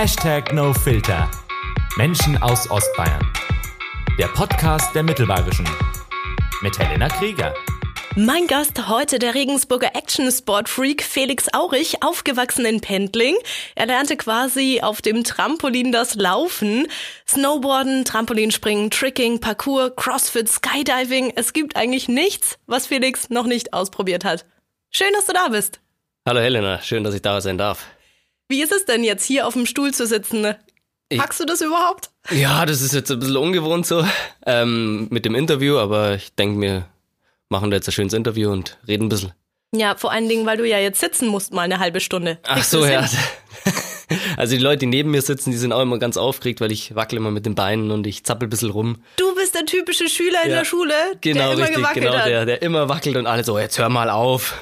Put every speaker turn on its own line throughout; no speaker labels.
Hashtag NoFilter. Menschen aus Ostbayern. Der Podcast der Mittelbayerischen. Mit Helena Krieger.
Mein Gast heute der Regensburger Action-Sport-Freak Felix Aurich, aufgewachsen in Pendling. Er lernte quasi auf dem Trampolin das Laufen, Snowboarden, Trampolinspringen, Tricking, Parkour, Crossfit, Skydiving. Es gibt eigentlich nichts, was Felix noch nicht ausprobiert hat. Schön, dass du da bist.
Hallo Helena, schön, dass ich da sein darf.
Wie ist es denn jetzt hier auf dem Stuhl zu sitzen? Packst du das überhaupt?
Ja, das ist jetzt ein bisschen ungewohnt so ähm, mit dem Interview, aber ich denke, wir machen da jetzt ein schönes Interview und reden ein bisschen.
Ja, vor allen Dingen, weil du ja jetzt sitzen musst mal eine halbe Stunde.
Ach so, ja. Also die Leute, die neben mir sitzen, die sind auch immer ganz aufgeregt, weil ich wackel immer mit den Beinen und ich zappel ein bisschen rum.
Du bist der typische Schüler in
Ja.
der Schule,
Genau,
der immer
richtig,
gewackelt
genau,
hat.
der, der immer wackelt und alle so, jetzt hör mal auf.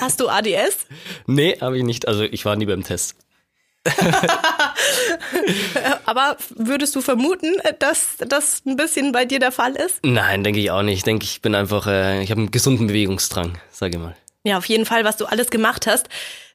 Hast du ADS?
Nee, habe ich nicht. Also ich war nie beim Test.
Aber würdest du vermuten, dass das ein bisschen bei dir der Fall ist?
Nein, denke ich auch nicht. Ich denke, ich bin einfach, äh, ich habe einen gesunden Bewegungsdrang, sage ich mal.
Ja, auf jeden Fall, was du alles gemacht hast.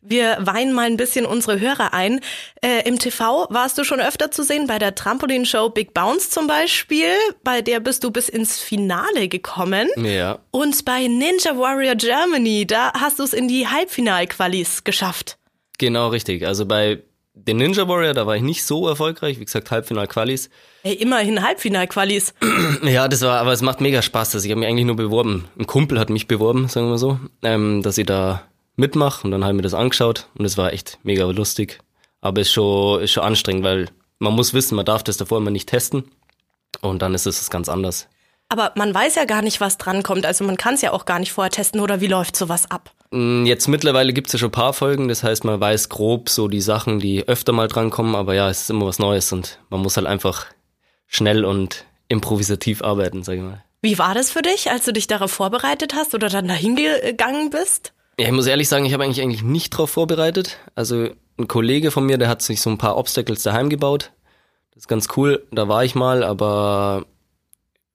Wir weinen mal ein bisschen unsere Hörer ein. Äh, Im TV warst du schon öfter zu sehen, bei der Trampolinshow Big Bounce zum Beispiel. Bei der bist du bis ins Finale gekommen.
Ja.
Und bei Ninja Warrior Germany, da hast du es in die Halbfinalqualis geschafft.
Genau, richtig. Also bei den Ninja Warrior, da war ich nicht so erfolgreich. Wie gesagt, Halbfinal-Qualis.
Ey, immerhin Halbfinalqualis.
Ja, das war, aber es macht mega Spaß. Also ich habe mich eigentlich nur beworben. Ein Kumpel hat mich beworben, sagen wir so, ähm, dass ich da mitmache und dann habe ich mir das angeschaut und es war echt mega lustig. Aber ist schon, ist schon anstrengend, weil man muss wissen, man darf das davor immer nicht testen und dann ist es ganz anders.
Aber man weiß ja gar nicht, was drankommt. Also man kann es ja auch gar nicht vorher testen oder wie läuft sowas ab?
Mm, Jetzt mittlerweile gibt's ja schon ein paar Folgen, das heißt, man weiß grob so die Sachen, die öfter mal drankommen, aber ja, es ist immer was Neues und man muss halt einfach schnell und improvisativ arbeiten, sag ich mal.
Wie war das für dich, als du dich darauf vorbereitet hast oder dann dahin gegangen bist?
Ja, ich muss ehrlich sagen, ich habe eigentlich eigentlich nicht drauf vorbereitet. Also ein Kollege von mir, der hat sich so ein paar Obstacles daheim gebaut. Das ist ganz cool. Da war ich mal, aber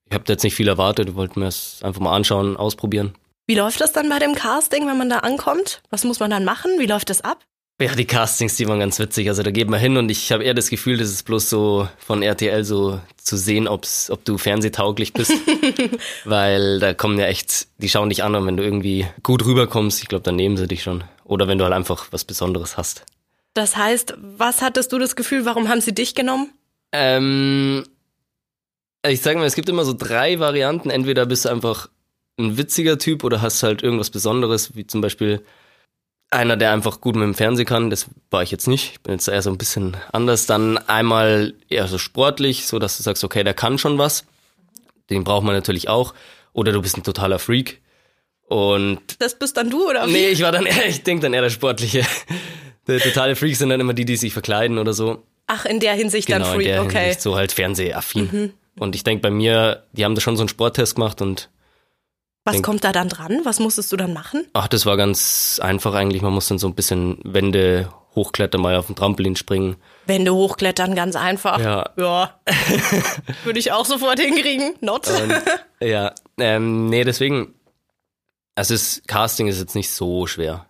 ich habe jetzt nicht viel erwartet. Wollte mir es einfach mal anschauen, ausprobieren.
Wie läuft das dann bei dem Casting, wenn man da ankommt? Was muss man dann machen? Wie läuft das ab?
Ja, die Castings, die waren ganz witzig. Also da geht man hin und ich habe eher das Gefühl, das ist bloß so von RTL so zu sehen, ob's, ob du fernsehtauglich bist. Weil da kommen ja echt, die schauen dich an und wenn du irgendwie gut rüberkommst, ich glaube, dann nehmen sie dich schon. Oder wenn du halt einfach was Besonderes hast.
Das heißt, was hattest du das Gefühl, warum haben sie dich genommen?
Ähm, ich sage mal, es gibt immer so drei Varianten. Entweder bist du einfach ein witziger Typ oder hast halt irgendwas Besonderes, wie zum Beispiel einer, der einfach gut mit dem Fernsehen kann. Das war ich jetzt nicht. Ich bin jetzt eher so ein bisschen anders. Dann einmal eher so sportlich, so dass du sagst, okay, der kann schon was. Den braucht man natürlich auch. Oder du bist ein totaler Freak. Und
Das bist dann du oder wie?
nee, ich war dann eher, ich denke dann eher der Sportliche. Der totale Freak sind dann immer die, die sich verkleiden oder so.
Ach, in der Hinsicht dann
Genau, in
Freak,
der
okay. Mhm.
Hinsicht so halt fernsehaffin. Und ich denke bei mir, die haben da schon so einen Sporttest gemacht und
Was
denk-
kommt da dann dran? Was musstest du dann machen?
ach, das war ganz einfach eigentlich. Man muss dann so ein bisschen Wände hochklettern, mal auf dem Trampolin springen.
Wände hochklettern, ganz einfach.
Ja.
Ja. Würde ich auch sofort hinkriegen. Not.
Ja, ähm, nee, deswegen, also das Casting ist jetzt nicht so schwer.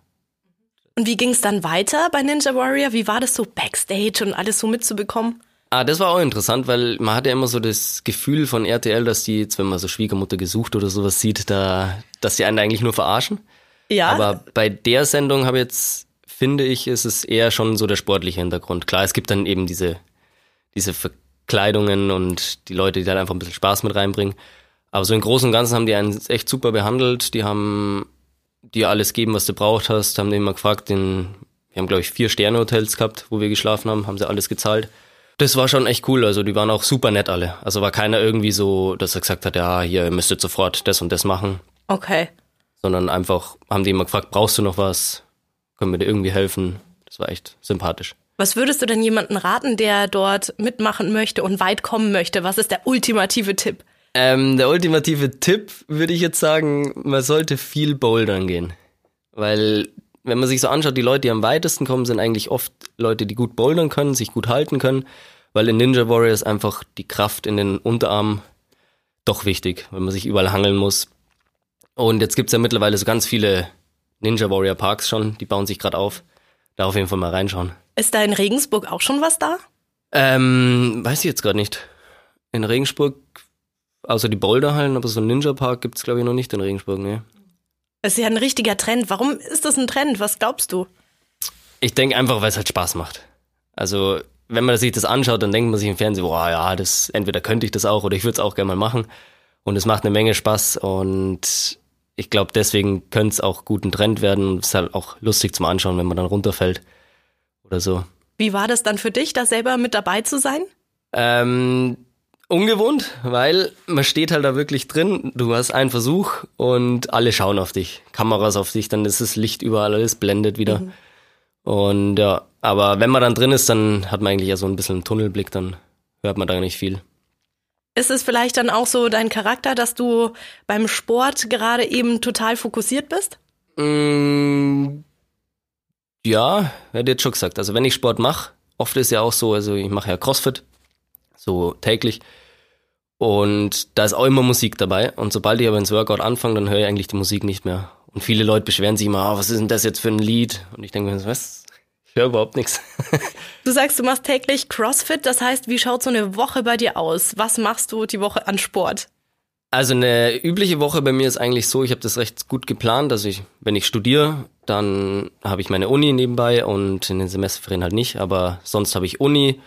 Und wie ging es dann weiter bei Ninja Warrior? Wie war das so Backstage und alles so mitzubekommen?
Ah, das war auch interessant, weil man hat ja immer so das Gefühl von RTL, dass die jetzt, wenn man so Schwiegermutter gesucht oder sowas sieht, da, dass die einen eigentlich nur verarschen.
Ja.
Aber bei der Sendung habe jetzt, finde ich, ist es eher schon so der sportliche Hintergrund. Klar, es gibt dann eben diese, diese Verkleidungen und die Leute, die dann einfach ein bisschen Spaß mit reinbringen. Aber so im Großen und Ganzen haben die einen echt super behandelt. Die haben dir alles gegeben, was du braucht hast. Haben den immer gefragt, den, wir haben glaube ich vier Sterne-Hotels gehabt, wo wir geschlafen haben, haben sie alles gezahlt. Das war schon echt cool. Also die waren auch super nett alle. Also war keiner irgendwie so, dass er gesagt hat, ja, hier ihr müsstet sofort das und das machen
okay.
sondern einfach haben die immer gefragt, brauchst du noch was? Können wir dir irgendwie helfen? Das war echt sympathisch.
Was würdest du denn jemanden raten, der dort mitmachen möchte und weit kommen möchte? Was ist der ultimative Tipp?
Ähm, der ultimative Tipp würde ich jetzt sagen, man sollte viel bouldern gehen. Weil, wenn man sich so anschaut, die Leute, die am weitesten kommen, sind eigentlich oft Leute, die gut bouldern können, sich gut halten können. Weil in Ninja Warrior ist einfach die Kraft in den Unterarmen doch wichtig, weil man sich überall hangeln muss. Und jetzt gibt's ja mittlerweile so ganz viele Ninja Warrior Parks schon, die bauen sich gerade auf. da auf jeden Fall mal reinschauen.
Ist da in Regensburg auch schon was da?
Ähm, weiß ich jetzt gerade nicht. In Regensburg, außer die Boulderhallen, aber so einen Ninja-Park gibt's glaube ich, noch nicht in Regensburg, ne.
Das ist ja ein richtiger Trend. Warum ist das ein Trend? Was glaubst du?
Ich denke einfach, weil es halt Spaß macht. Also, wenn man sich das anschaut, dann denkt man sich im Fernsehen, boah, ja, das, entweder könnte ich das auch oder ich würde es auch gerne mal machen. Und es macht eine Menge Spaß und ich glaube, deswegen könnte es auch gut ein Trend werden. Es ist halt auch lustig zum Anschauen, wenn man dann runterfällt oder so.
Wie war das dann für dich, da selber mit dabei zu sein?
Ähm, ungewohnt, weil man steht halt da wirklich drin, du hast einen Versuch und alle schauen auf dich, Kameras auf dich, dann ist das Licht überall, alles blendet wieder. Mhm. Und ja, aber wenn man dann drin ist, dann hat man eigentlich ja so ein bisschen einen Tunnelblick, dann hört man da nicht viel.
Ist es vielleicht dann auch so dein Charakter, dass du beim Sport gerade eben total fokussiert bist?
Mm, ja, hätte jetzt schon gesagt. Also wenn ich Sport mache, oft ist ja auch so, also ich mache ja CrossFit, so täglich. Und da ist auch immer Musik dabei. Und sobald ich aber ins Workout anfange, dann höre ich eigentlich die Musik nicht mehr. Und viele Leute beschweren sich immer, oh, was ist denn das jetzt für ein Lied? Und ich denke mir, was? Ich höre überhaupt nichts.
Du sagst, du machst täglich CrossFit. Das heißt, wie schaut so eine Woche bei dir aus? Was machst du die Woche an Sport?
Also eine übliche Woche bei mir ist eigentlich so, ich habe das recht gut geplant. Also ich, wenn ich studiere, dann habe ich meine Uni nebenbei und in den Semesterferien halt nicht. Aber sonst habe ich Uni.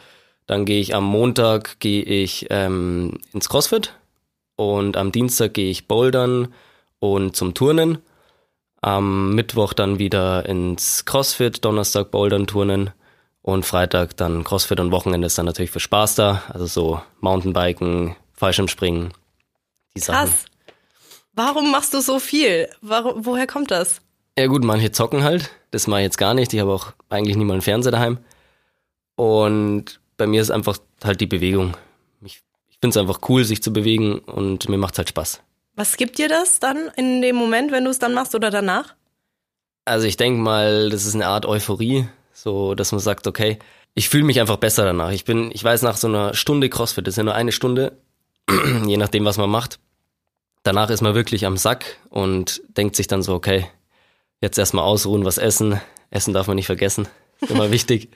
Dann gehe ich am Montag gehe ich ähm, ins CrossFit und am Dienstag gehe ich bouldern und zum Turnen. Am Mittwoch dann wieder ins CrossFit, Donnerstag bouldern, turnen und Freitag dann CrossFit und Wochenende ist dann natürlich für Spaß da. Also so Mountainbiken, Fallschirmspringen, die Sachen. Krass.
Warum machst du so viel? Warum, woher kommt das?
Ja gut, manche zocken halt. Das mache ich jetzt gar nicht. Ich habe auch eigentlich nie mal einen Fernseher daheim. Und bei mir ist einfach halt die Bewegung. Ich, ich finde es einfach cool, sich zu bewegen und mir macht es halt Spaß.
Was gibt dir das dann in dem Moment, wenn du es dann machst oder danach?
Also ich denke mal, das ist eine Art Euphorie, so dass man sagt, okay, ich fühle mich einfach besser danach. Ich bin, ich weiß nach so einer Stunde CrossFit, das ist ja nur eine Stunde, je nachdem, was man macht. Danach ist man wirklich am Sack und denkt sich dann so, okay, jetzt erstmal ausruhen, was essen. Essen darf man nicht vergessen. Immer wichtig.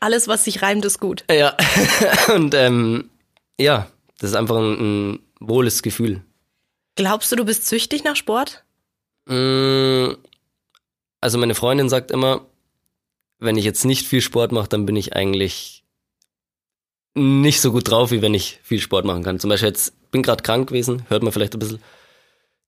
Alles, was sich reimt, ist gut.
Ja. Und ähm, ja, das ist einfach ein, ein wohles Gefühl.
Glaubst du, du bist süchtig nach Sport?
Mm, also meine Freundin sagt immer, wenn ich jetzt nicht viel Sport mache, dann bin ich eigentlich nicht so gut drauf, wie wenn ich viel Sport machen kann. Zum Beispiel jetzt bin gerade krank gewesen, hört man vielleicht ein bisschen,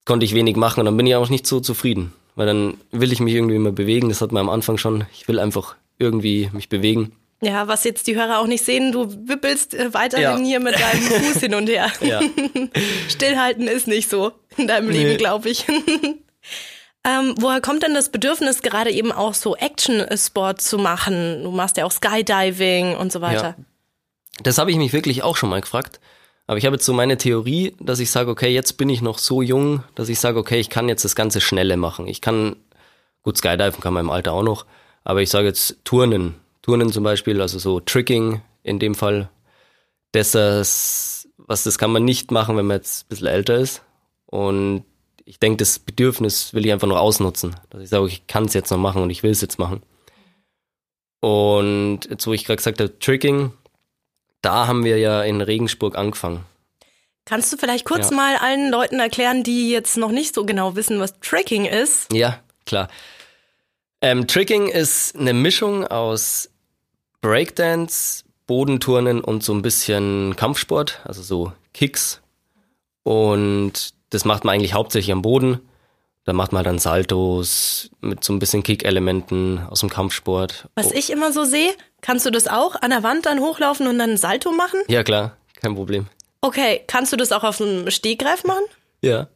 konnte ich wenig machen und dann bin ich auch nicht so zufrieden, weil dann will ich mich irgendwie immer bewegen. Das hat man am Anfang schon. Ich will einfach irgendwie mich bewegen.
Ja, was jetzt die Hörer auch nicht sehen, du wippelst äh, weiterhin ja. hier mit deinem Fuß hin und her. Ja. Stillhalten ist nicht so in deinem nee. Leben, glaube ich. ähm, woher kommt denn das Bedürfnis, gerade eben auch so Action-Sport zu machen? Du machst ja auch Skydiving und so weiter. Ja.
Das habe ich mich wirklich auch schon mal gefragt. Aber ich habe jetzt so meine Theorie, dass ich sage, okay, jetzt bin ich noch so jung, dass ich sage, okay, ich kann jetzt das ganze Schnelle machen. Ich kann, gut, Skydiven kann man im Alter auch noch, aber ich sage jetzt Turnen. Turnen zum Beispiel, also so Tricking in dem Fall. Das, was das kann man nicht machen, wenn man jetzt ein bisschen älter ist. Und ich denke, das Bedürfnis will ich einfach noch ausnutzen. Dass ich sage, ich kann es jetzt noch machen und ich will es jetzt machen. Und jetzt, wo ich gerade gesagt habe, Tricking, da haben wir ja in Regensburg angefangen.
Kannst du vielleicht kurz ja. mal allen Leuten erklären, die jetzt noch nicht so genau wissen, was Tricking ist?
Ja, klar. Ähm, Tricking ist eine Mischung aus Breakdance, Bodenturnen und so ein bisschen Kampfsport, also so Kicks. Und das macht man eigentlich hauptsächlich am Boden. Da macht man dann Saltos mit so ein bisschen Kick-Elementen aus dem Kampfsport.
Was oh. ich immer so sehe, kannst du das auch an der Wand dann hochlaufen und dann ein Salto machen?
Ja, klar, kein Problem.
Okay, kannst du das auch auf einem Stegreif machen?
Ja.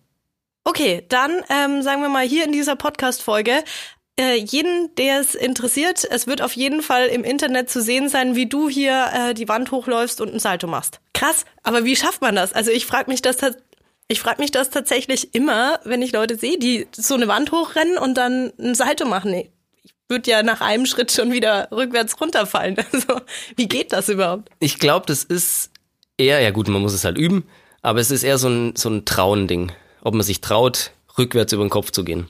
Okay, dann ähm, sagen wir mal hier in dieser Podcast-Folge äh, jeden, der es interessiert, es wird auf jeden Fall im Internet zu sehen sein, wie du hier äh, die Wand hochläufst und ein Salto machst. Krass, aber wie schafft man das? Also ich frage mich das ich frage mich das tatsächlich immer, wenn ich Leute sehe, die so eine Wand hochrennen und dann ein Salto machen. Ich würde ja nach einem Schritt schon wieder rückwärts runterfallen. Also, wie geht das überhaupt?
Ich glaube, das ist eher, ja gut, man muss es halt üben, aber es ist eher so ein, so ein Trauen-Ding. Ob man sich traut, rückwärts über den Kopf zu gehen.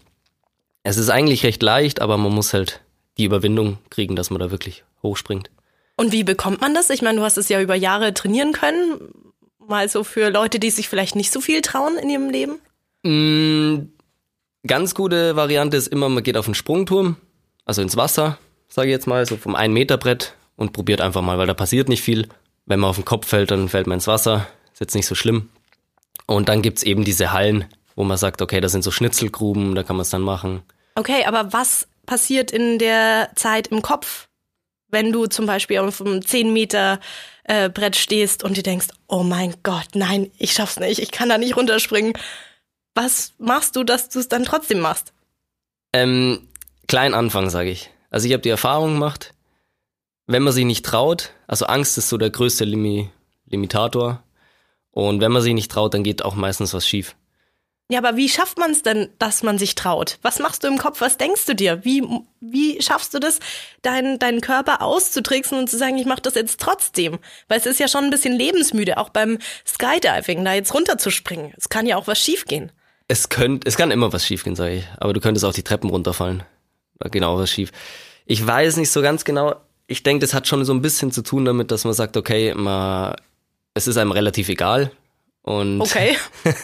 Es ist eigentlich recht leicht, aber man muss halt die Überwindung kriegen, dass man da wirklich hochspringt.
Und wie bekommt man das? Ich meine, du hast es ja über Jahre trainieren können. Mal so für Leute, die sich vielleicht nicht so viel trauen in ihrem Leben.
Mm, ganz gute Variante ist immer, man geht auf einen Sprungturm, also ins Wasser, sage ich jetzt mal, so vom 1 Meter Brett und probiert einfach mal, weil da passiert nicht viel. Wenn man auf den Kopf fällt, dann fällt man ins Wasser. Ist jetzt nicht so schlimm. Und dann gibt's eben diese Hallen, wo man sagt, okay, das sind so Schnitzelgruben, da kann man es dann machen.
Okay, aber was passiert in der Zeit im Kopf, wenn du zum Beispiel auf einem 10 Meter äh, Brett stehst und dir denkst, oh mein Gott, nein, ich schaff's nicht, ich kann da nicht runterspringen. Was machst du, dass du es dann trotzdem machst?
Ähm, klein Anfang, sage ich. Also ich habe die Erfahrung gemacht, wenn man sich nicht traut, also Angst ist so der größte Limi Limitator. Und wenn man sich nicht traut, dann geht auch meistens was schief.
Ja, aber wie schafft man es denn, dass man sich traut? Was machst du im Kopf? Was denkst du dir? Wie, wie schaffst du das, deinen, deinen Körper auszutricksen und zu sagen, ich mache das jetzt trotzdem? Weil es ist ja schon ein bisschen lebensmüde, auch beim Skydiving, da jetzt runterzuspringen. Es kann ja auch was schiefgehen.
Es könnte, es kann immer was schiefgehen, sage ich. Aber du könntest auch die Treppen runterfallen. Auch was schief. Ich weiß nicht so ganz genau. Ich denke, das hat schon so ein bisschen zu tun damit, dass man sagt, okay, man, es ist einem relativ egal, und
okay.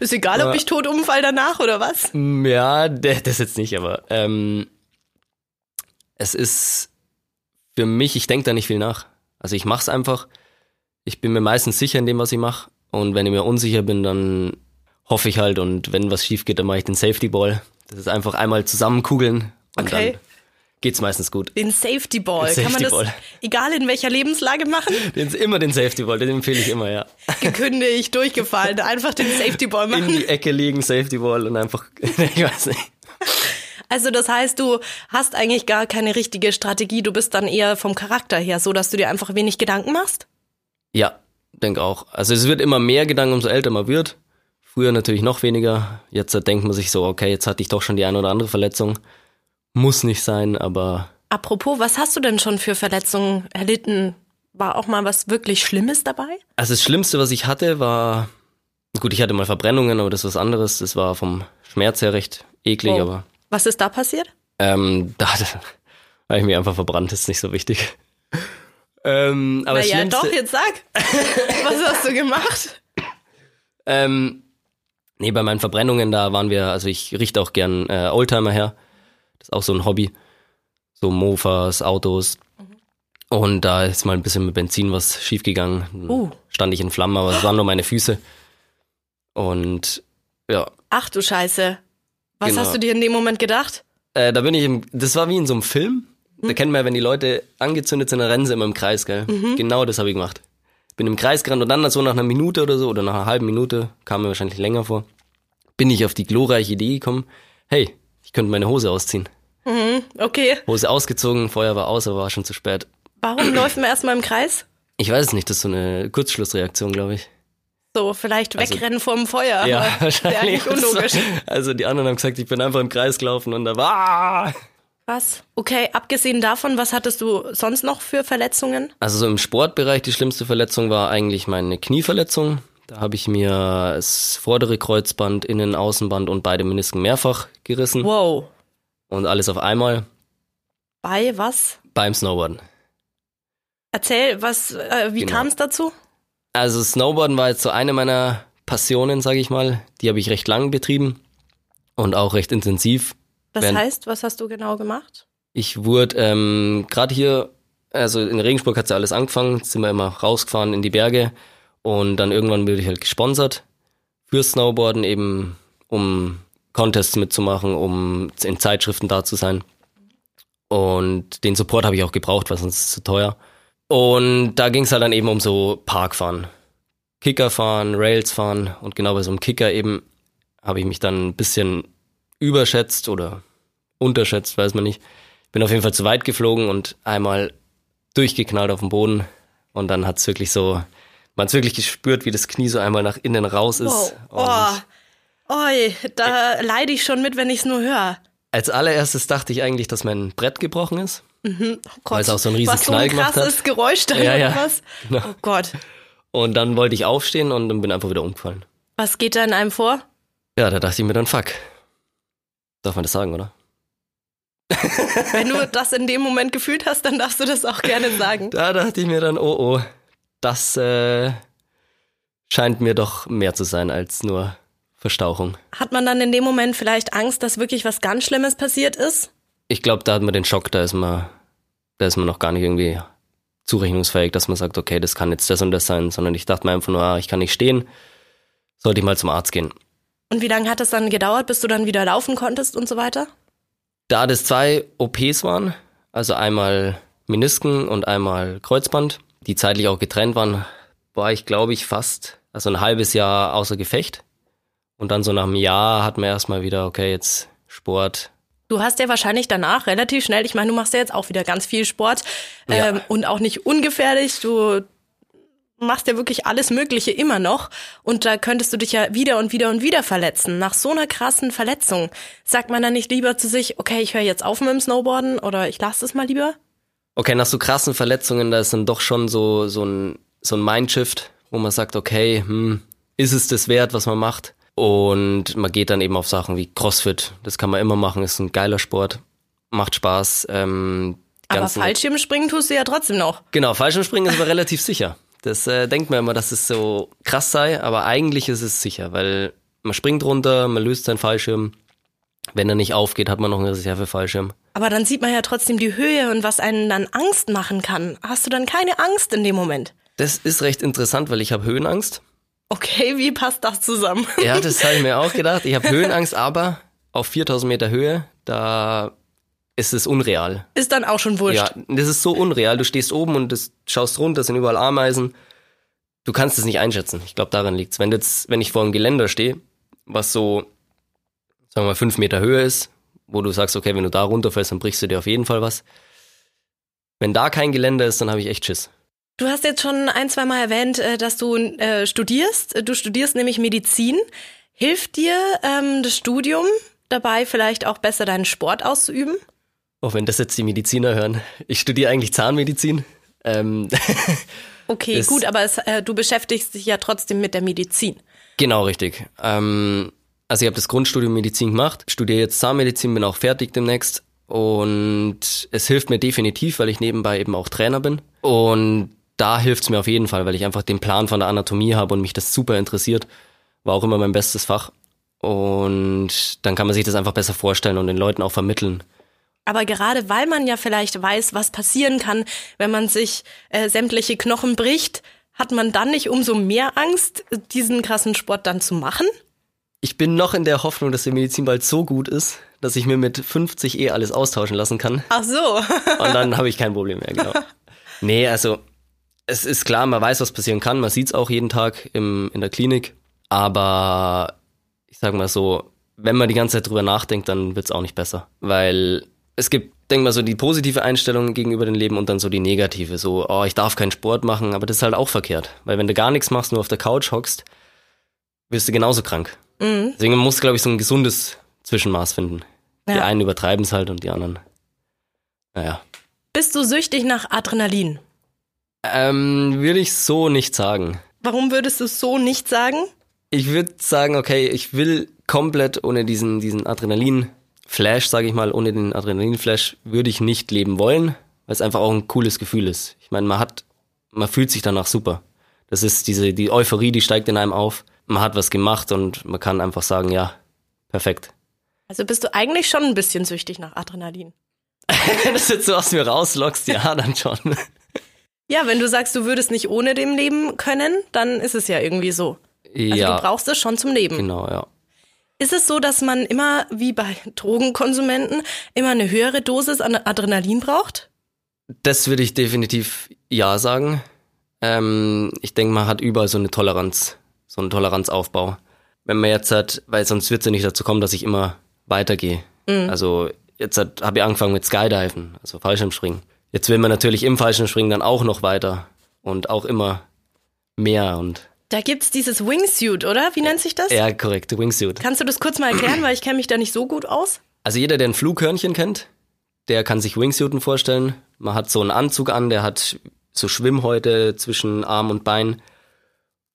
Ist egal, ob ich tot umfall danach oder was?
Ja, das jetzt nicht, aber ähm, es ist für mich, ich denke da nicht viel nach. Also ich mach's einfach. Ich bin mir meistens sicher in dem, was ich mache. Und wenn ich mir unsicher bin, dann hoffe ich halt. Und wenn was schief geht, dann mache ich den Safety Ball. Das ist einfach einmal zusammenkugeln und okay. dann geht's meistens gut.
Den Safety Ball. Den Kann man das Ball. egal in welcher Lebenslage machen?
Den, immer den Safety Ball, den empfehle ich immer, ja.
Gekündigt, durchgefallen, einfach den Safety Ball machen.
In die Ecke liegen, Safety Ball und einfach, ich weiß nicht.
Also das heißt, du hast eigentlich gar keine richtige Strategie, du bist dann eher vom Charakter her so, dass du dir einfach wenig Gedanken machst?
Ja, denke auch. Also es wird immer mehr Gedanken, umso älter man wird. Früher natürlich noch weniger. Jetzt denkt man sich so, okay, jetzt hatte ich doch schon die eine oder andere Verletzung. Muss nicht sein, aber.
Apropos, was hast du denn schon für Verletzungen erlitten? War auch mal was wirklich Schlimmes dabei?
Also das Schlimmste, was ich hatte, war. Gut, ich hatte mal Verbrennungen, aber das ist was anderes. Das war vom Schmerz her recht eklig, oh. aber.
Was ist da passiert?
Ähm, da, da habe ich mich einfach verbrannt, ist nicht so wichtig. Ähm, aber
naja, doch, jetzt sag. was hast du gemacht?
Ähm, nee, bei meinen Verbrennungen, da waren wir, also ich richte auch gern äh, Oldtimer her. Das ist auch so ein Hobby. So Mofas, Autos. Mhm. Und da ist mal ein bisschen mit Benzin was schiefgegangen. Uh. Stand ich in Flammen, aber es waren nur meine Füße. Und ja.
Ach du Scheiße. Was genau. hast du dir in dem Moment gedacht?
Äh, da bin ich im, das war wie in so einem Film. Da mhm. kennt man ja, wenn die Leute angezündet sind, dann rennen sie immer im Kreis, gell? Mhm. Genau das habe ich gemacht. Bin im Kreis gerannt und dann so nach einer Minute oder so, oder nach einer halben Minute, kam mir wahrscheinlich länger vor, bin ich auf die glorreiche Idee gekommen, hey, könnte meine Hose ausziehen.
Mhm, okay.
Hose ausgezogen, Feuer war aus, aber war schon zu spät.
Warum läuft man erstmal im Kreis?
Ich weiß es nicht, das ist so eine Kurzschlussreaktion, glaube ich.
So, vielleicht also, wegrennen vorm Feuer.
Ja, wahrscheinlich. unlogisch. Also die anderen haben gesagt, ich bin einfach im Kreis gelaufen und da war.
Was? Okay, abgesehen davon, was hattest du sonst noch für Verletzungen?
Also so im Sportbereich die schlimmste Verletzung war eigentlich meine Knieverletzung. Da habe ich mir das vordere Kreuzband, Innen-, Außenband und beide Menisken mehrfach gerissen.
Wow.
Und alles auf einmal.
Bei was?
Beim Snowboarden.
Erzähl, was, äh, wie genau. kam es dazu?
Also Snowboarden war jetzt so eine meiner Passionen, sage ich mal. Die habe ich recht lang betrieben und auch recht intensiv.
Das Während heißt, was hast du genau gemacht?
Ich wurde ähm, gerade hier, also in Regensburg hat ja alles angefangen, sind wir immer rausgefahren in die Berge und dann irgendwann wurde ich halt gesponsert für Snowboarden, eben um Contests mitzumachen, um in Zeitschriften da zu sein. Und den Support habe ich auch gebraucht, weil sonst ist es zu teuer. Und da ging es halt dann eben um so Parkfahren. Kicker fahren, Rails fahren und genau bei so einem Kicker eben habe ich mich dann ein bisschen überschätzt oder unterschätzt, weiß man nicht. Bin auf jeden Fall zu weit geflogen und einmal durchgeknallt auf den Boden und dann hat es wirklich so man hat wirklich gespürt, wie das Knie so einmal nach innen raus ist.
Wow. Oh, Oi, da leide ich schon mit, wenn ich es nur höre.
Als allererstes dachte ich eigentlich, dass mein Brett gebrochen ist. Mhm. Oh Gott. Weil es auch so einen riesen was Knall so ein krasses
hat. Geräusch dann ja, ja. was? Genau. Oh Gott.
Und dann wollte ich aufstehen und dann bin einfach wieder umgefallen.
Was geht da in einem vor?
Ja, da dachte ich mir dann, fuck. Darf man das sagen, oder?
Wenn du das in dem Moment gefühlt hast, dann darfst du das auch gerne sagen.
Da dachte ich mir dann, oh oh, das äh, scheint mir doch mehr zu sein als nur Verstauchung.
Hat man dann in dem Moment vielleicht Angst, dass wirklich was ganz Schlimmes passiert ist?
Ich glaube, da hat man den Schock, da ist man, da ist man noch gar nicht irgendwie zurechnungsfähig, dass man sagt, okay, das kann jetzt das und das sein, sondern ich dachte mir einfach nur, ah, ich kann nicht stehen, sollte ich mal zum Arzt gehen.
Und wie lange hat es dann gedauert, bis du dann wieder laufen konntest und so weiter?
Da das zwei OPs waren, also einmal Menisken und einmal Kreuzband, die zeitlich auch getrennt waren, war ich, glaube ich, fast, also ein halbes Jahr außer Gefecht. Und dann so nach einem Jahr hat man erstmal wieder, okay, jetzt Sport.
Du hast ja wahrscheinlich danach relativ schnell, ich meine, du machst ja jetzt auch wieder ganz viel Sport
Ja.
ähm, und auch nicht ungefährlich. Du machst ja wirklich alles Mögliche immer noch und da könntest du dich ja wieder und wieder und wieder verletzen. Nach so einer krassen Verletzung sagt man dann nicht lieber zu sich, okay, ich höre jetzt auf mit dem Snowboarden oder ich lasse es mal lieber?
Okay, nach so krassen Verletzungen, da ist dann doch schon so, so ein, so ein Mindshift, wo man sagt, okay, hm, ist es das wert, was man macht? Und man geht dann eben auf Sachen wie CrossFit. Das kann man immer machen, ist ein geiler Sport, macht Spaß. Ähm,
Aber Fallschirmspringen tust du ja trotzdem noch.
Genau, Fallschirmspringen ist aber relativ sicher. Das äh, denkt man immer, dass es so krass sei, aber eigentlich ist es sicher, weil man springt runter, man löst seinen Fallschirm. Wenn er nicht aufgeht, hat man noch einen Reservefallschirm.
Aber dann sieht man ja trotzdem die Höhe und was einen dann Angst machen kann. Hast du dann keine Angst in dem Moment?
Das ist recht interessant, weil ich habe Höhenangst.
Okay, wie passt das zusammen?
Ja, das habe ich mir auch gedacht. Ich habe Höhenangst, aber auf 4000 Meter Höhe, da ist es unreal.
Ist dann auch schon wurscht.
Ja, das ist so unreal. Du stehst oben und das, schaust runter, es sind überall Ameisen. Du kannst es nicht einschätzen. Ich glaube, daran liegt's. Wenn jetzt, wenn ich vor einem Geländer stehe, was so, sagen wir mal, fünf Meter Höhe ist, wo du sagst, okay, wenn du da runterfällst, dann brichst du dir auf jeden Fall was. Wenn da kein Geländer ist, dann habe ich echt Schiss.
Du hast jetzt schon ein, zwei Mal erwähnt, äh, dass du äh, studierst. Du studierst nämlich Medizin. Hilft dir ähm, das Studium dabei, vielleicht auch besser deinen Sport auszuüben?
Auch wenn das jetzt die Mediziner hören. Ich studiere eigentlich Zahnmedizin. Ähm,
Okay, gut, aber es, äh, du beschäftigst dich ja trotzdem mit der Medizin.
Genau, richtig. Ähm, also ich habe das Grundstudium Medizin gemacht, studiere jetzt Zahnmedizin, bin auch fertig demnächst und es hilft mir definitiv, weil ich nebenbei eben auch Trainer bin und da hilft's mir auf jeden Fall, weil ich einfach den Plan von der Anatomie habe und mich das super interessiert. War auch immer mein bestes Fach und dann kann man sich das einfach besser vorstellen und den Leuten auch vermitteln.
Aber gerade weil man ja vielleicht weiß, was passieren kann, wenn man sich äh, sämtliche Knochen bricht, hat man dann nicht umso mehr Angst, diesen krassen Sport dann zu machen?
Ich bin noch in der Hoffnung, dass die Medizin bald so gut ist, dass ich mir mit 50 eh alles austauschen lassen kann.
Ach so.
Und dann habe ich kein Problem mehr, genau. Nee, also es ist klar, man weiß, was passieren kann. Man sieht's auch jeden Tag im, in der Klinik. Aber ich sag mal so, wenn man die ganze Zeit drüber nachdenkt, dann wird's auch nicht besser. Weil es gibt, denk mal so, die positive Einstellung gegenüber dem Leben und dann so die negative. So, oh, ich darf keinen Sport machen, aber das ist halt auch verkehrt. Weil wenn du gar nichts machst, nur auf der Couch hockst, wirst du genauso krank.
Mhm.
Deswegen muss, glaube ich, so ein gesundes Zwischenmaß finden. Die
Ja.
einen übertreiben's halt und die anderen. Naja.
Bist du süchtig nach Adrenalin?
Ähm, würde ich so nicht sagen.
Warum würdest du es so nicht sagen?
Ich würde sagen, okay, ich will komplett ohne diesen, diesen Adrenalin-Flash, sage ich mal, ohne den Adrenalin-Flash würde ich nicht leben wollen, weil es einfach auch ein cooles Gefühl ist. Ich meine, man hat, man fühlt sich danach super. Das ist diese, die Euphorie, die steigt in einem auf. Man hat was gemacht und man kann einfach sagen, ja, perfekt.
Also bist du eigentlich schon ein bisschen süchtig nach Adrenalin.
Wenn du das jetzt so aus mir rauslockst, ja, dann schon.
Ja, wenn du sagst, du würdest nicht ohne dem leben können, dann ist es ja irgendwie so. Also
ja,
du brauchst es schon zum Leben.
genau, ja.
Ist es so, dass man immer, wie bei Drogenkonsumenten, immer eine höhere Dosis an Adrenalin braucht?
Das würde ich definitiv ja sagen. Ähm, ich denke, man hat überall so eine Toleranz, so einen Toleranzaufbau. Wenn man jetzt hat, weil sonst wird es ja nicht dazu kommen, dass ich immer weitergehe. Also jetzt hat- habe ich angefangen mit Skydiven, also Fallschirmspringen. Jetzt will man natürlich im Fallschirmspringen dann auch noch weiter und auch immer mehr und
Da gibt's dieses Wingsuit, oder? Wie nennt sich das?
ja, korrekt, Wingsuit.
Kannst du das kurz mal erklären, weil ich kenne mich da nicht so gut aus?
Also jeder, der ein Flughörnchen kennt, der kann sich Wingsuiten vorstellen. Man hat so einen Anzug an, der hat so Schwimmhäute zwischen Arm und Bein.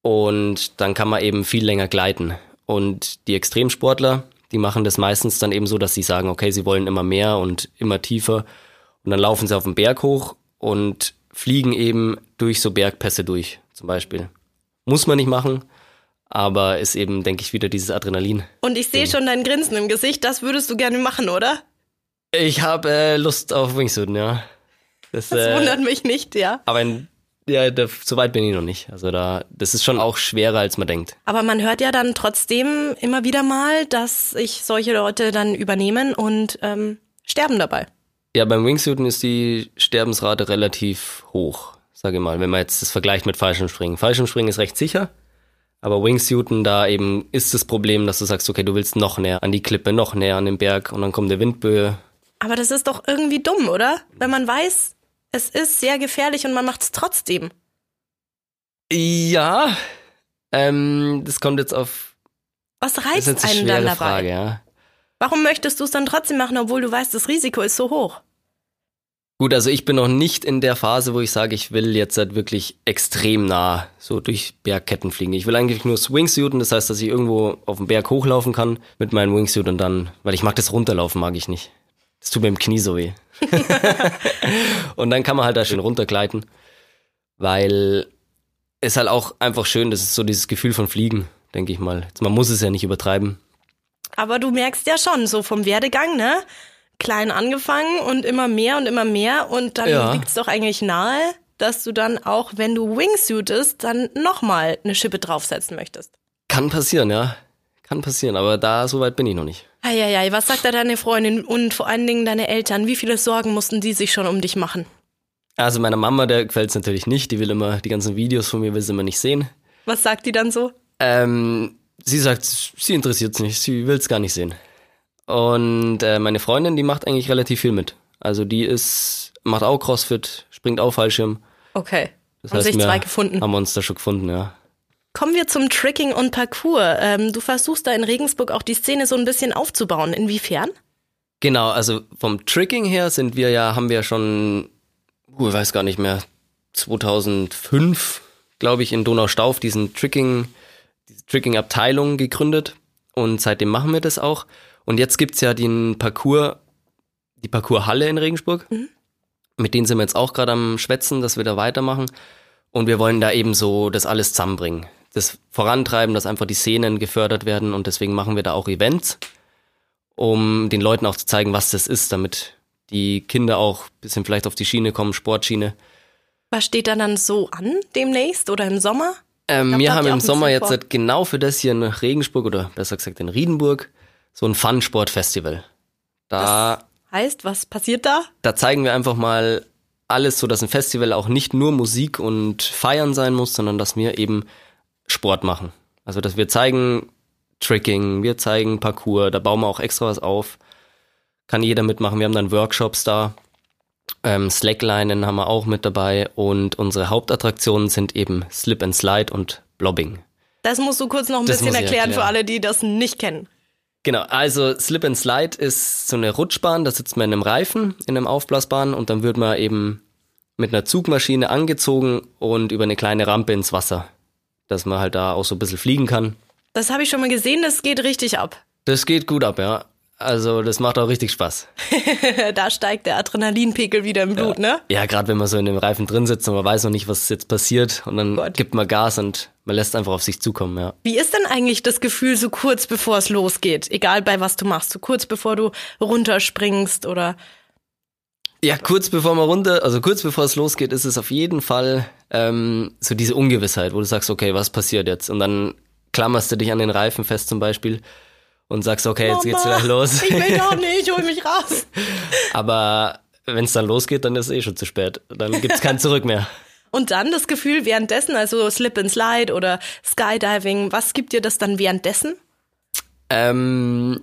Und dann kann man eben viel länger gleiten. Und die Extremsportler, Die machen das meistens dann eben so, dass sie sagen, okay, sie wollen immer mehr und immer tiefer. Und dann laufen sie auf den Berg hoch und fliegen eben durch so Bergpässe durch, zum Beispiel. Muss man nicht machen, aber ist eben, denke ich, wieder dieses Adrenalin.
Und ich sehe schon dein Grinsen im Gesicht, das würdest du gerne machen, oder?
Ich habe äh, Lust auf Wingsuit, ja.
Das, das äh, wundert mich nicht, ja.
Aber ein, ja, da, so weit bin ich noch nicht. Also da, das ist schon auch schwerer, als man denkt.
Aber man hört ja dann trotzdem immer wieder mal, dass sich solche Leute dann übernehmen und ähm, sterben dabei.
Ja, beim Wingsuiten ist die Sterbensrate relativ hoch, sage ich mal, wenn man jetzt das vergleicht mit Fallschirmspringen. Fallschirmspringen ist recht sicher, aber Wingsuiten, da eben ist das Problem, dass du sagst, okay, du willst noch näher an die Klippe, noch näher an den Berg und dann kommt der Windböe.
Aber das ist doch irgendwie dumm, oder? Wenn man weiß, es ist sehr gefährlich und man macht es trotzdem.
Ja, ähm, das kommt jetzt auf.
Was reizt
das ist jetzt
einen
eine
dann dabei?
Frage, ja.
Warum möchtest du es dann trotzdem machen, obwohl du weißt, das Risiko ist so hoch?
Gut, also ich bin noch nicht in der Phase, wo ich sage, ich will jetzt halt wirklich extrem nah so durch Bergketten fliegen. Ich will eigentlich nur Swingsuiten, das heißt, dass ich irgendwo auf den Berg hochlaufen kann mit meinem Wingsuit und dann, weil ich mag das runterlaufen, mag ich nicht. Das tut mir im Knie so weh. und dann kann man halt da schön runtergleiten, weil es halt auch einfach schön, das ist so dieses Gefühl von Fliegen, denke ich mal. Man muss es ja nicht übertreiben.
Aber du merkst ja schon, so vom Werdegang, ne? Klein angefangen und immer mehr und immer mehr und dann
Ja.
liegt's doch eigentlich nahe, dass du dann auch, wenn du Wingsuitest, dann nochmal eine Schippe draufsetzen möchtest.
Kann passieren, ja. Kann passieren, aber da so weit bin ich noch nicht.
Eieiei, was sagt da deine Freundin und vor allen Dingen deine Eltern? Wie viele Sorgen mussten die sich schon um dich machen?
Also meiner Mama, der gefällt es natürlich nicht. Die will immer die ganzen Videos von mir, will sie immer nicht sehen.
Was sagt die dann so?
Ähm, sie sagt, sie interessiert es nicht, sie will es gar nicht sehen. Und äh, meine Freundin, die macht eigentlich relativ viel mit. Also die ist, macht auch Crossfit, springt auch Fallschirm.
Okay.
Das
Haben sich
wir
zwei gefunden.
Haben wir uns da schon gefunden, ja.
Kommen wir zum Tricking und Parcours. Ähm, du versuchst da in Regensburg auch die Szene so ein bisschen aufzubauen. Inwiefern?
Genau, also vom Tricking her sind wir ja, haben wir ja schon, uh, ich weiß gar nicht mehr, 2005, glaube ich, in Donaustauf diesen Tricking, diese Tricking-Abteilung gegründet und seitdem machen wir das auch. Und jetzt gibt's ja den Parcours, die Parcourshalle in Regensburg. Mit denen sind wir jetzt auch gerade am Schwätzen, dass wir da weitermachen. Und wir wollen da eben so das alles zusammenbringen. Das vorantreiben, dass einfach die Szenen gefördert werden und deswegen machen wir da auch Events um den Leuten auch zu zeigen, was das ist, damit die Kinder auch ein bisschen vielleicht auf die Schiene kommen, Sportschiene.
Was steht da dann so an demnächst oder im Sommer?
Ähm,
glaub,
wir haben im Sommer jetzt
vor.
halt genau für das hier in Regensburg oder besser gesagt in Riedenburg so ein Fun-Sport-Festival. Da,
Heißt, was passiert da?
da zeigen wir einfach mal alles, so dass ein Festival auch nicht nur Musik und Feiern sein muss, sondern dass wir eben Sport machen. Also dass wir zeigen Tricking, wir zeigen Parcours, da bauen wir auch extra was auf. Kann jeder mitmachen. Wir haben dann Workshops da. Ähm, Slacklinen haben wir auch mit dabei und unsere Hauptattraktionen sind eben Slip and Slide und Blobbing.
Das musst du kurz noch ein
Das
bisschen
ich
erklären für
erklären.
alle, die das nicht kennen.
Genau, also Slip and Slide ist so eine Rutschbahn, da sitzt man in einem Reifen, in einem Aufblasbahn und dann wird man eben mit einer Zugmaschine angezogen und über eine kleine Rampe ins Wasser, dass man halt da auch so ein bisschen fliegen kann.
Das habe ich schon mal gesehen, das geht richtig ab.
Das geht gut ab, ja. Also das macht auch richtig Spaß.
da steigt der Adrenalinpegel wieder im Blut, ne?
Ja, gerade wenn man so in dem Reifen drin sitzt und man weiß noch nicht, was jetzt passiert und dann
Gott.
gibt man Gas und man lässt einfach auf sich zukommen, ja.
Wie ist denn eigentlich das Gefühl so kurz bevor es losgeht? Egal bei was du machst, so kurz bevor du runterspringst oder
Ja, kurz bevor man runter, also kurz bevor es losgeht, ist es auf jeden Fall ähm, so diese Ungewissheit, wo du sagst, okay, was passiert jetzt? Und dann klammerst du dich an den Reifen fest zum Beispiel und sagst, okay, jetzt geht's gleich los.
Ich will doch nicht, hol mich raus.
Aber wenn es dann losgeht, dann ist es eh schon zu spät. Dann gibt's kein Zurück mehr.
Und dann das Gefühl währenddessen, also Slip and Slide oder Skydiving, was gibt dir das dann währenddessen?
Ähm,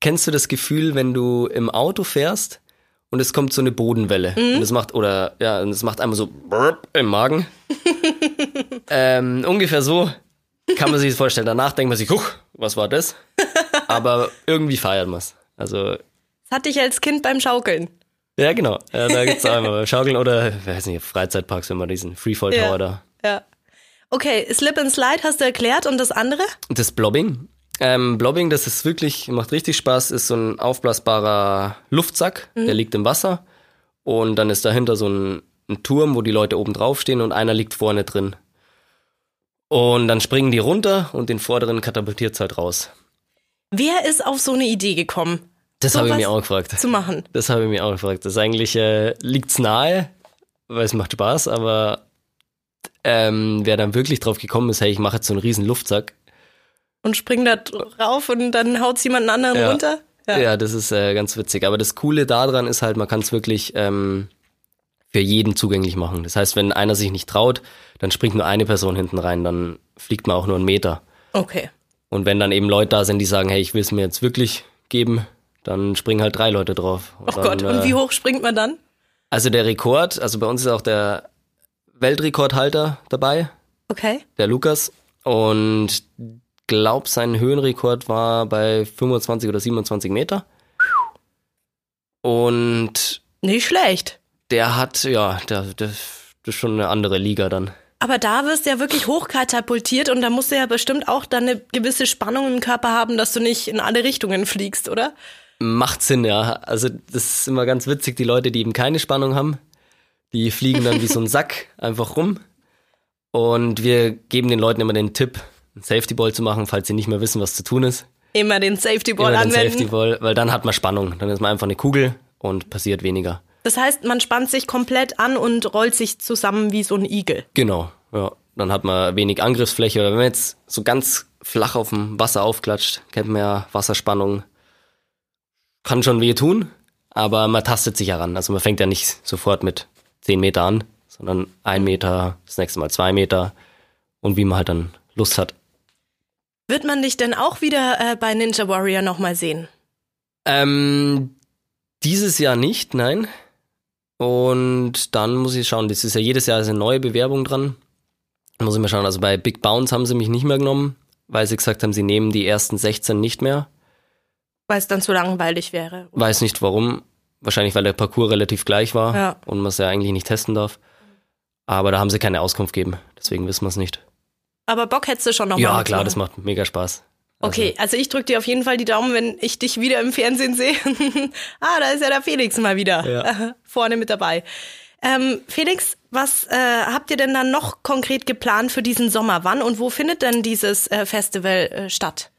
kennst du das Gefühl, wenn du im Auto fährst und es kommt so eine Bodenwelle und es macht oder ja, und es macht einmal so im Magen. ähm, ungefähr so kann man sich das vorstellen. Danach denkt man sich, huch, was war das? Aber irgendwie feiert man es. Also
Das hatte ich als Kind beim Schaukeln.
ja, genau. Ja, da gibt's auch einmal Schaukeln oder weiß nicht Freizeitparks, wenn man diesen Freefall Tower
Ja.
da.
Ja. Okay, Slip and Slide hast du erklärt und das andere?
Das Blobbing. Ähm, Blobbing, das ist wirklich, macht richtig Spaß, ist so ein aufblasbarer Luftsack, der liegt im Wasser. Und dann ist dahinter so ein, ein Turm, wo die Leute oben drauf stehen und einer liegt vorne drin. Und dann springen die runter und den vorderen katapultiert's halt raus.
Wer ist auf so eine Idee gekommen,
Das habe ich mir auch gefragt.
zu machen?
Das habe ich mir auch gefragt. Das eigentlich äh, liegt's nahe, weil es macht Spaß, aber ähm, wer dann wirklich drauf gekommen ist, hey, ich mache jetzt so einen riesen Luftsack.
Und springen da drauf und dann haut's jemand anderen
Ja.
runter?
Ja, das ist äh, ganz witzig. Aber das Coole daran ist halt, man kann es wirklich ähm, für jeden zugänglich machen. Das heißt, wenn einer sich nicht traut, dann springt nur eine Person hinten rein, dann fliegt man auch nur einen Meter.
Okay.
Und wenn dann eben Leute da sind, die sagen, hey, ich will es mir jetzt wirklich geben, dann springen halt drei Leute drauf.
Oh
dann,
Gott, und
äh,
wie hoch springt man dann?
Also der Rekord, also bei uns ist auch der Weltrekordhalter dabei,
Okay.
der Lukas. Und glaub, sein Höhenrekord war bei 25 oder 27 Meter. Und
Nicht schlecht.
der hat, ja, der, der, das ist schon eine andere Liga dann.
Aber da wirst du ja wirklich hochkatapultiert und da musst du ja bestimmt auch dann eine gewisse Spannung im Körper haben, dass du nicht in alle Richtungen fliegst, oder?
Macht Sinn, ja. Also das ist immer ganz witzig, die Leute, die eben keine Spannung haben, die fliegen dann wie so ein Sack einfach rum. Und wir geben den Leuten immer den Tipp, einen Safety Ball zu machen, falls sie nicht mehr wissen, was zu tun ist.
Immer den Safety Ball
Immer den
anwenden.
Safety Ball, weil dann hat man Spannung. Dann ist man einfach eine Kugel und passiert weniger.
Das heißt, man spannt sich komplett an und rollt sich zusammen wie so ein Igel.
Genau, ja. Dann hat man wenig Angriffsfläche. Oder wenn man jetzt so ganz flach auf dem Wasser aufklatscht, kennt man ja Wasserspannung. Kann schon weh tun, aber man tastet sich heran. Also man fängt ja nicht sofort mit 10 Meter an, sondern ein Meter, das nächste Mal zwei Meter und wie man halt dann Lust hat.
Wird man dich denn auch wieder äh, bei Ninja Warrior nochmal sehen?
Ähm, dieses Jahr nicht, nein. Und dann muss ich schauen, das ist ja jedes Jahr eine neue Bewerbung dran. Muss ich mal schauen, also bei Big Bounce haben sie mich nicht mehr genommen, weil sie gesagt haben, sie nehmen die ersten 16 nicht mehr.
Weil es dann zu langweilig wäre.
Weiß nicht warum. Wahrscheinlich, weil der Parcours relativ gleich war
Ja.
und man es ja eigentlich nicht testen darf. Aber da haben sie keine Auskunft gegeben, deswegen wissen wir es nicht.
Aber Bock hättest du schon nochmal.
Ja, klar, das macht mega Spaß.
Okay, also ich drücke dir auf jeden Fall die Daumen, wenn ich dich wieder im Fernsehen sehe. ah, da ist ja der Felix mal wieder
Ja.
vorne mit dabei. Ähm, Felix, was äh, habt ihr denn dann noch konkret geplant für diesen Sommer? Wann und wo findet denn dieses äh, Festival äh, statt?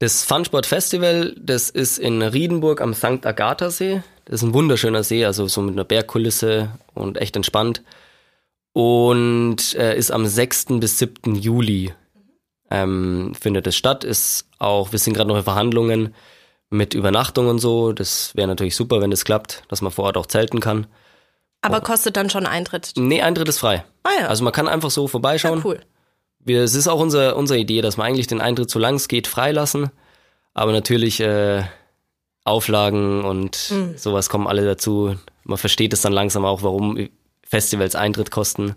Das Funsport Festival, das ist in Riedenburg am St. Agatha-See. Das ist ein wunderschöner See, also so mit einer Bergkulisse und echt entspannt. Und äh, ist am 6. bis 7. Juli ähm, findet es statt. Ist auch, wir sind gerade noch in Verhandlungen mit Übernachtung und so. Das wäre natürlich super, wenn das klappt, dass man vor Ort auch zelten kann.
Aber kostet dann schon Eintritt.
Nee, Eintritt ist frei.
Ah ja,
Also man kann einfach so vorbeischauen.
cool.
Wir, es ist auch unsere, unsere Idee, dass wir eigentlich den Eintritt, solange es geht, freilassen. Aber natürlich äh, Auflagen und
Hm.
sowas kommen alle dazu. Man versteht es dann langsam auch, warum Festivals Eintritt kosten.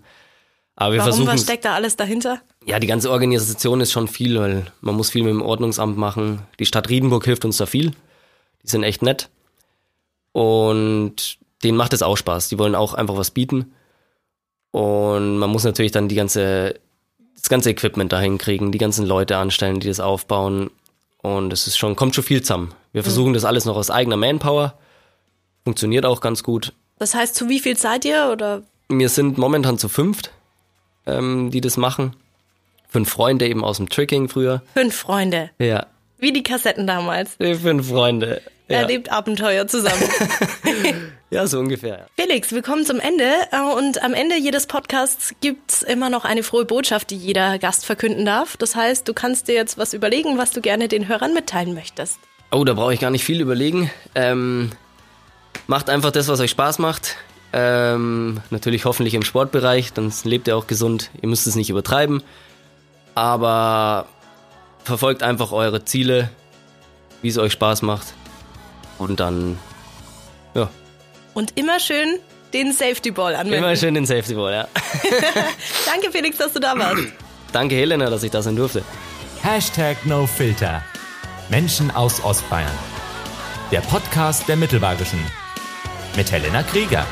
Aber wir
Warum,
versuchen
was steckt da alles dahinter?
ja, die ganze Organisation ist schon viel, weil man muss viel mit dem Ordnungsamt machen. Die Stadt Riedenburg hilft uns da viel. Die sind echt nett. Und denen macht es auch Spaß. Die wollen auch einfach was bieten. Und man muss natürlich dann die ganze, das ganze Equipment dahin kriegen, die ganzen Leute anstellen, die das aufbauen. Und es ist schon, kommt schon viel zusammen. Wir versuchen das alles noch aus eigener Manpower. Funktioniert auch ganz gut.
Das heißt, zu wie viel seid ihr? Oder
Wir sind momentan zu fünft, ähm, die das machen. Fünf Freunde eben aus dem Tricking früher.
fünf Freunde?
Ja.
Wie die Kassetten damals.
Die Fünf Freunde. Ja,
Erlebt Abenteuer zusammen.
ja so ungefähr.
Felix, wir kommen zum Ende äh, und am Ende jedes Podcasts gibt's immer noch eine frohe Botschaft, die jeder Gast verkünden darf. Das heißt, du kannst dir jetzt was überlegen, was du gerne den Hörern mitteilen möchtest.
Oh, da brauche ich gar nicht viel überlegen. Ähm, macht einfach das, was euch Spaß macht. Ähm, natürlich hoffentlich im Sportbereich, dann lebt ihr auch gesund. Ihr müsst es nicht übertreiben. Aber verfolgt einfach eure Ziele, wie es euch Spaß macht. Und dann, ja,
Und immer schön den Safety Ball anwenden.
immer schön den Safety Ball, ja.
Danke, Felix, dass du da warst.
Danke Helena, dass ich da sein durfte.
Hashtag NoFilter. Menschen aus Ostbayern. Der Podcast der Mittelbayerischen. Mit Helena Krieger.